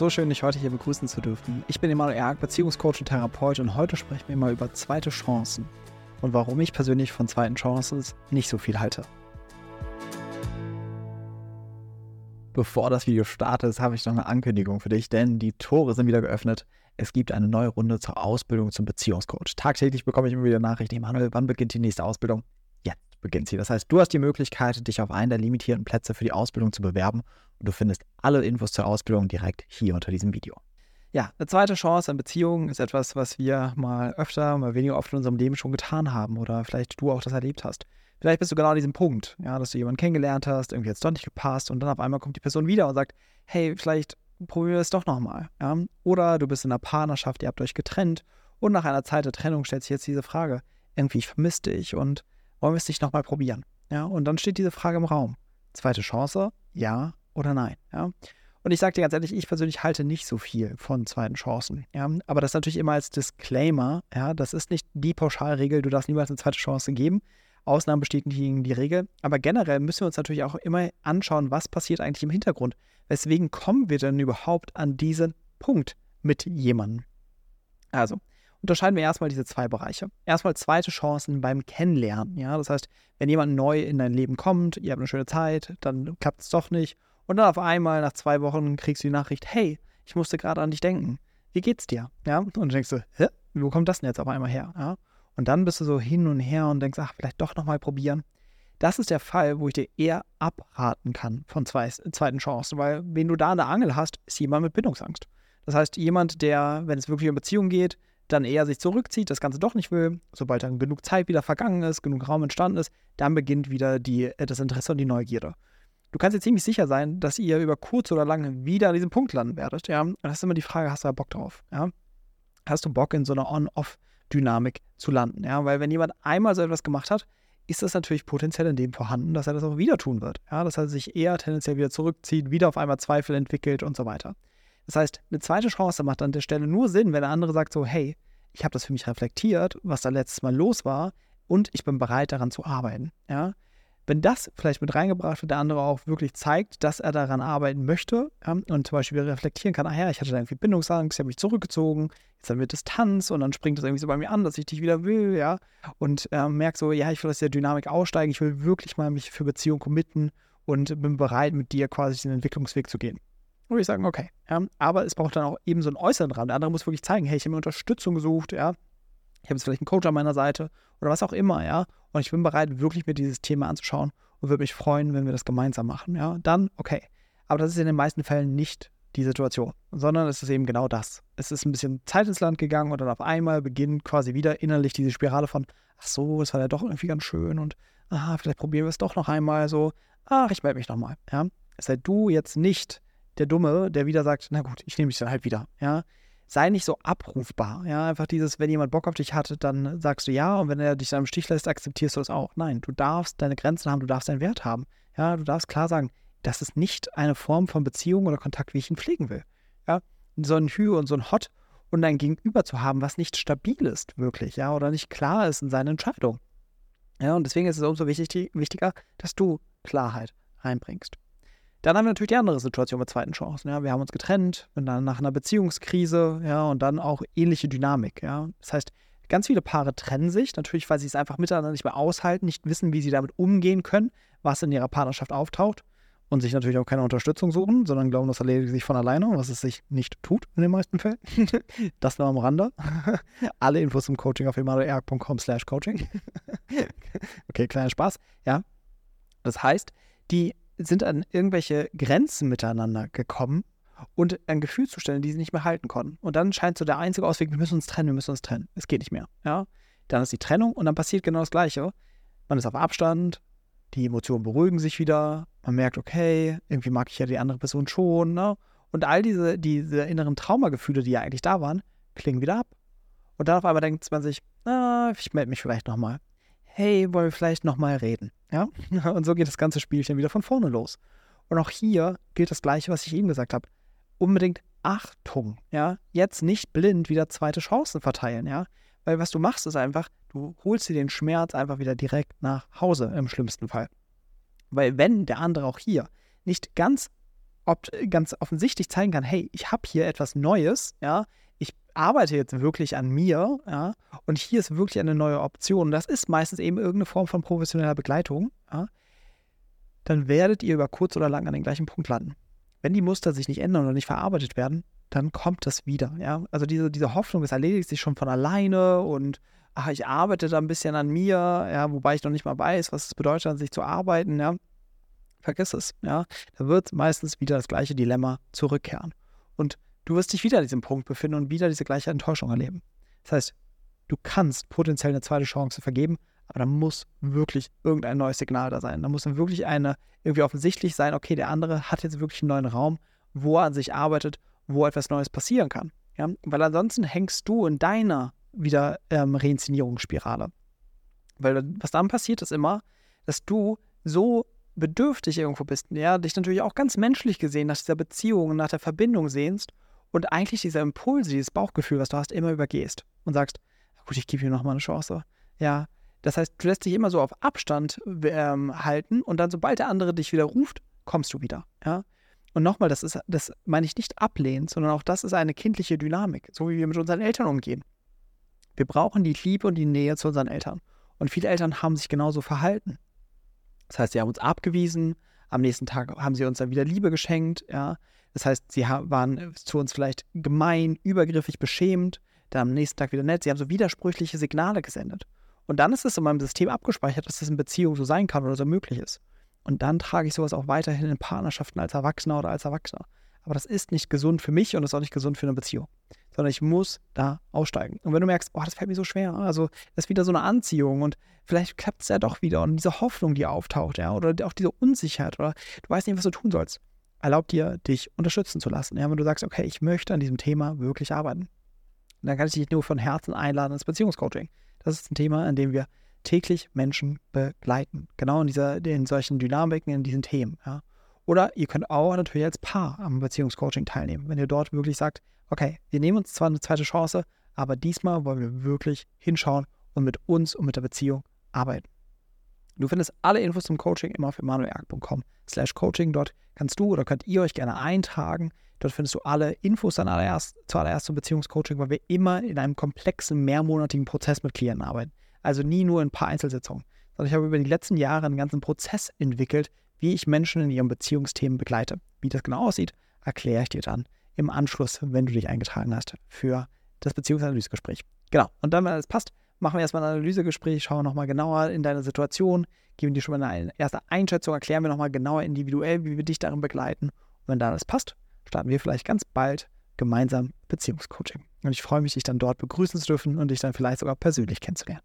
So schön, dich heute hier begrüßen zu dürfen. Ich bin Emanuel Erk, Beziehungscoach und Therapeut und heute sprechen wir mal über zweite Chancen und warum ich persönlich von zweiten Chancen nicht so viel halte. Bevor das Video startet, habe ich noch eine Ankündigung für dich, denn die Tore sind wieder geöffnet. Es gibt eine neue Runde zur Ausbildung zum Beziehungscoach. Tagtäglich bekomme ich immer wieder Nachrichten, Emanuel, wann beginnt die nächste Ausbildung? Jetzt beginnt sie. Das heißt, du hast die Möglichkeit, dich auf einen der limitierten Plätze für die Ausbildung zu bewerben und du findest alle Infos zur Ausbildung direkt hier unter diesem Video. Ja, eine zweite Chance an Beziehungen ist etwas, was wir mal öfter, mal weniger oft in unserem Leben schon getan haben oder vielleicht du auch das erlebt hast. Vielleicht bist du genau an diesem Punkt, ja, dass du jemanden kennengelernt hast, irgendwie es doch nicht gepasst und dann auf einmal kommt die Person wieder und sagt, hey, vielleicht probier es doch nochmal. Ja? Oder du bist in einer Partnerschaft, ihr habt euch getrennt und nach einer Zeit der Trennung stellt sich jetzt diese Frage, irgendwie, ich vermisse dich und wollen wir es nicht nochmal probieren? Ja, und dann steht diese Frage im Raum. Zweite Chance, ja oder nein. Ja? Und ich sage dir ganz ehrlich, ich persönlich halte nicht so viel von zweiten Chancen. Ja? Aber das natürlich immer als Disclaimer. Ja? Das ist nicht die Pauschalregel, du darfst niemals eine zweite Chance geben. Ausnahmen bestätigen die Regel. Aber generell müssen wir uns natürlich auch immer anschauen, was passiert eigentlich im Hintergrund. Weswegen kommen wir denn überhaupt an diesen Punkt mit jemandem? Also, unterscheiden wir erstmal diese zwei Bereiche. Erstmal zweite Chancen beim Kennenlernen. Ja? Das heißt, wenn jemand neu in dein Leben kommt, ihr habt eine schöne Zeit, dann klappt es doch nicht. Und dann auf einmal nach zwei Wochen kriegst du die Nachricht, hey, ich musste gerade an dich denken. Wie geht's dir? Ja? Und denkst du, Hä? wo kommt das denn jetzt auf einmal her? Ja? Und dann bist du so hin und her und denkst, ach, vielleicht doch nochmal probieren. Das ist der Fall, wo ich dir eher abraten kann von zwei, zweiten Chancen, weil wenn du da eine Angel hast, ist jemand mit Bindungsangst. Das heißt, jemand, der, wenn es wirklich um Beziehung geht, dann eher sich zurückzieht, das Ganze doch nicht will, sobald dann genug Zeit wieder vergangen ist, genug Raum entstanden ist, dann beginnt wieder die, äh, das Interesse und die Neugierde. Du kannst dir ziemlich sicher sein, dass ihr über kurz oder lang wieder an diesem Punkt landen werdet. Ja? Und das ist immer die Frage, hast du da Bock drauf? Ja? Hast du Bock in so einer On-Off-Dynamik zu landen? Ja? Weil wenn jemand einmal so etwas gemacht hat, ist das natürlich potenziell in dem vorhanden, dass er das auch wieder tun wird. Ja? Dass er sich eher tendenziell wieder zurückzieht, wieder auf einmal Zweifel entwickelt und so weiter. Das heißt, eine zweite Chance macht an der Stelle nur Sinn, wenn der andere sagt so, hey, ich habe das für mich reflektiert, was da letztes Mal los war und ich bin bereit daran zu arbeiten. Ja? Wenn das vielleicht mit reingebracht wird, der andere auch wirklich zeigt, dass er daran arbeiten möchte ja, und zum Beispiel reflektieren kann, ah ja, ich hatte da irgendwie Bindungsangst, ich habe mich zurückgezogen, jetzt haben wir Distanz und dann springt das irgendwie so bei mir an, dass ich dich wieder will, ja, und äh, merke so, ja, ich will aus der Dynamik aussteigen, ich will wirklich mal mich für Beziehung committen und bin bereit, mit dir quasi den Entwicklungsweg zu gehen würde ich sagen, okay. Ja, aber es braucht dann auch eben so einen äußeren Rahmen. Der andere muss wirklich zeigen, hey, ich habe mir Unterstützung gesucht, ja. Ich habe jetzt vielleicht einen Coach an meiner Seite oder was auch immer, ja. Und ich bin bereit, wirklich mir dieses Thema anzuschauen und würde mich freuen, wenn wir das gemeinsam machen, ja. Dann, okay. Aber das ist in den meisten Fällen nicht die Situation, sondern es ist eben genau das. Es ist ein bisschen Zeit ins Land gegangen und dann auf einmal beginnt quasi wieder innerlich diese Spirale von, ach so, es war ja doch irgendwie ganz schön und aha, vielleicht probieren wir es doch noch einmal so, ach, ich melde mich nochmal, ja. Sei du jetzt nicht der Dumme, der wieder sagt, na gut, ich nehme dich dann halt wieder, ja. Sei nicht so abrufbar, ja. Einfach dieses, wenn jemand Bock auf dich hat, dann sagst du ja und wenn er dich dann im Stich lässt, akzeptierst du es auch. Nein, du darfst deine Grenzen haben, du darfst deinen Wert haben, ja. Du darfst klar sagen, das ist nicht eine Form von Beziehung oder Kontakt, wie ich ihn pflegen will, ja. So ein Hü und so ein Hot und ein Gegenüber zu haben, was nicht stabil ist, wirklich, ja, oder nicht klar ist in seinen Entscheidungen. Ja, und deswegen ist es umso wichtig, wichtiger, dass du Klarheit reinbringst. Dann haben wir natürlich die andere Situation mit zweiten Chancen. Ja. Wir haben uns getrennt, dann nach einer Beziehungskrise, ja, und dann auch ähnliche Dynamik. Ja. Das heißt, ganz viele Paare trennen sich, natürlich, weil sie es einfach miteinander nicht mehr aushalten, nicht wissen, wie sie damit umgehen können, was in ihrer Partnerschaft auftaucht und sich natürlich auch keine Unterstützung suchen, sondern glauben, das erledigt sich von alleine, was es sich nicht tut in den meisten Fällen. das nur am Rande. Alle Infos zum Coaching auf emanuelerg.com slash coaching. okay, kleiner Spaß. Ja. Das heißt, die sind an irgendwelche Grenzen miteinander gekommen und an Gefühlszustände, die sie nicht mehr halten konnten. Und dann scheint so der einzige Ausweg, wir müssen uns trennen, wir müssen uns trennen. Es geht nicht mehr. Ja? Dann ist die Trennung und dann passiert genau das Gleiche. Man ist auf Abstand, die Emotionen beruhigen sich wieder, man merkt, okay, irgendwie mag ich ja die andere Person schon. Ne? Und all diese, diese inneren Traumagefühle, die ja eigentlich da waren, klingen wieder ab. Und dann auf einmal denkt man sich, ah, ich melde mich vielleicht nochmal hey, wollen wir vielleicht nochmal reden? Ja? Und so geht das ganze Spielchen wieder von vorne los. Und auch hier gilt das Gleiche, was ich eben gesagt habe. Unbedingt Achtung, ja. Jetzt nicht blind wieder zweite Chancen verteilen, ja. Weil was du machst, ist einfach, du holst dir den Schmerz einfach wieder direkt nach Hause im schlimmsten Fall. Weil wenn der andere auch hier nicht ganz ganz offensichtlich zeigen kann, hey, ich habe hier etwas Neues, ja, ich arbeite jetzt wirklich an mir, ja, und hier ist wirklich eine neue Option. Das ist meistens eben irgendeine Form von professioneller Begleitung, ja, dann werdet ihr über kurz oder lang an den gleichen Punkt landen. Wenn die Muster sich nicht ändern oder nicht verarbeitet werden, dann kommt das wieder. Ja? Also diese, diese Hoffnung, es erledigt sich schon von alleine und ach, ich arbeite da ein bisschen an mir, ja, wobei ich noch nicht mal weiß, was es bedeutet, an sich zu arbeiten, ja. Vergiss es, ja. Da wird meistens wieder das gleiche Dilemma zurückkehren. Und du wirst dich wieder an diesem Punkt befinden und wieder diese gleiche Enttäuschung erleben. Das heißt, du kannst potenziell eine zweite Chance vergeben, aber da muss wirklich irgendein neues Signal da sein. Da muss dann wirklich eine irgendwie offensichtlich sein, okay, der andere hat jetzt wirklich einen neuen Raum, wo er an sich arbeitet, wo etwas Neues passieren kann. Ja? Weil ansonsten hängst du in deiner wieder ähm, Reinszenierungsspirale. Weil was dann passiert, ist immer, dass du so bedürftig irgendwo bist, ja, dich natürlich auch ganz menschlich gesehen nach dieser Beziehung, nach der Verbindung sehnst und eigentlich diese Impulse, dieses Bauchgefühl, was du hast, immer übergehst und sagst, gut, ich gebe dir nochmal eine Chance. Ja, das heißt, du lässt dich immer so auf Abstand ähm, halten und dann, sobald der andere dich wieder ruft, kommst du wieder. Ja? Und nochmal, das ist, das meine ich nicht ablehnt, sondern auch das ist eine kindliche Dynamik, so wie wir mit unseren Eltern umgehen. Wir brauchen die Liebe und die Nähe zu unseren Eltern. Und viele Eltern haben sich genauso verhalten. Das heißt, sie haben uns abgewiesen, am nächsten Tag haben sie uns dann wieder Liebe geschenkt, ja. Das heißt, sie waren zu uns vielleicht gemein, übergriffig, beschämt, dann am nächsten Tag wieder nett. Sie haben so widersprüchliche Signale gesendet. Und dann ist es in meinem System abgespeichert, dass das in Beziehung so sein kann oder so möglich ist. Und dann trage ich sowas auch weiterhin in Partnerschaften als Erwachsener oder als Erwachsener. Aber das ist nicht gesund für mich und das ist auch nicht gesund für eine Beziehung. Sondern ich muss da aussteigen. Und wenn du merkst, boah, das fällt mir so schwer, also das ist wieder so eine Anziehung und vielleicht klappt es ja doch wieder und diese Hoffnung, die auftaucht, ja, oder auch diese Unsicherheit oder du weißt nicht, was du tun sollst, erlaub dir, dich unterstützen zu lassen. Ja, wenn du sagst, okay, ich möchte an diesem Thema wirklich arbeiten. Und dann kann ich dich nur von Herzen einladen ins Beziehungscoaching. Das ist ein Thema, an dem wir täglich Menschen begleiten. Genau in, dieser, in solchen Dynamiken, in diesen Themen. Ja. Oder ihr könnt auch natürlich als Paar am Beziehungscoaching teilnehmen, wenn ihr dort wirklich sagt, okay, wir nehmen uns zwar eine zweite Chance, aber diesmal wollen wir wirklich hinschauen und mit uns und mit der Beziehung arbeiten. Du findest alle Infos zum Coaching immer auf emanuelerg.com slash coaching. Dort kannst du oder könnt ihr euch gerne eintragen. Dort findest du alle Infos dann allererst, zuallererst zum Beziehungscoaching, weil wir immer in einem komplexen, mehrmonatigen Prozess mit Klienten arbeiten. Also nie nur in ein paar Einzelsitzungen. Sondern ich habe über die letzten Jahre einen ganzen Prozess entwickelt, wie ich Menschen in ihren Beziehungsthemen begleite. Wie das genau aussieht, erkläre ich dir dann im Anschluss, wenn du dich eingetragen hast für das Beziehungsanalysegespräch. Genau. Und dann, wenn alles passt, machen wir erstmal ein Analysegespräch, schauen nochmal genauer in deine Situation, geben dir schon mal eine erste Einschätzung, erklären wir nochmal genauer individuell, wie wir dich darin begleiten. Und wenn da alles passt, starten wir vielleicht ganz bald gemeinsam Beziehungscoaching. Und ich freue mich, dich dann dort begrüßen zu dürfen und dich dann vielleicht sogar persönlich kennenzulernen.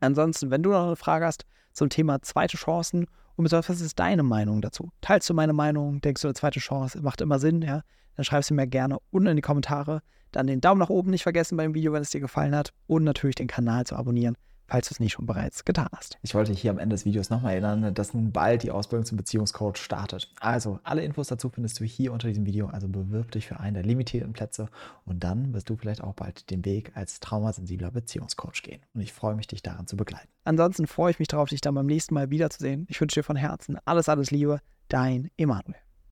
Ansonsten, wenn du noch eine Frage hast zum Thema zweite Chancen und besonders, was ist deine Meinung dazu? Teilst du meine Meinung? Denkst du, eine zweite Chance macht immer Sinn? Ja? Dann schreib sie mir gerne unten in die Kommentare. Dann den Daumen nach oben nicht vergessen beim Video, wenn es dir gefallen hat. Und natürlich den Kanal zu abonnieren, falls du es nicht schon bereits getan hast. Ich wollte hier am Ende des Videos nochmal erinnern, dass nun bald die Ausbildung zum Beziehungscoach startet. Also, alle Infos dazu findest du hier unter diesem Video. Also bewirb dich für einen der limitierten Plätze und dann wirst du vielleicht auch bald den Weg als traumasensibler Beziehungscoach gehen. Und ich freue mich, dich daran zu begleiten. Ansonsten freue ich mich darauf, dich dann beim nächsten Mal wiederzusehen. Ich wünsche dir von Herzen alles, alles Liebe. Dein Emanuel.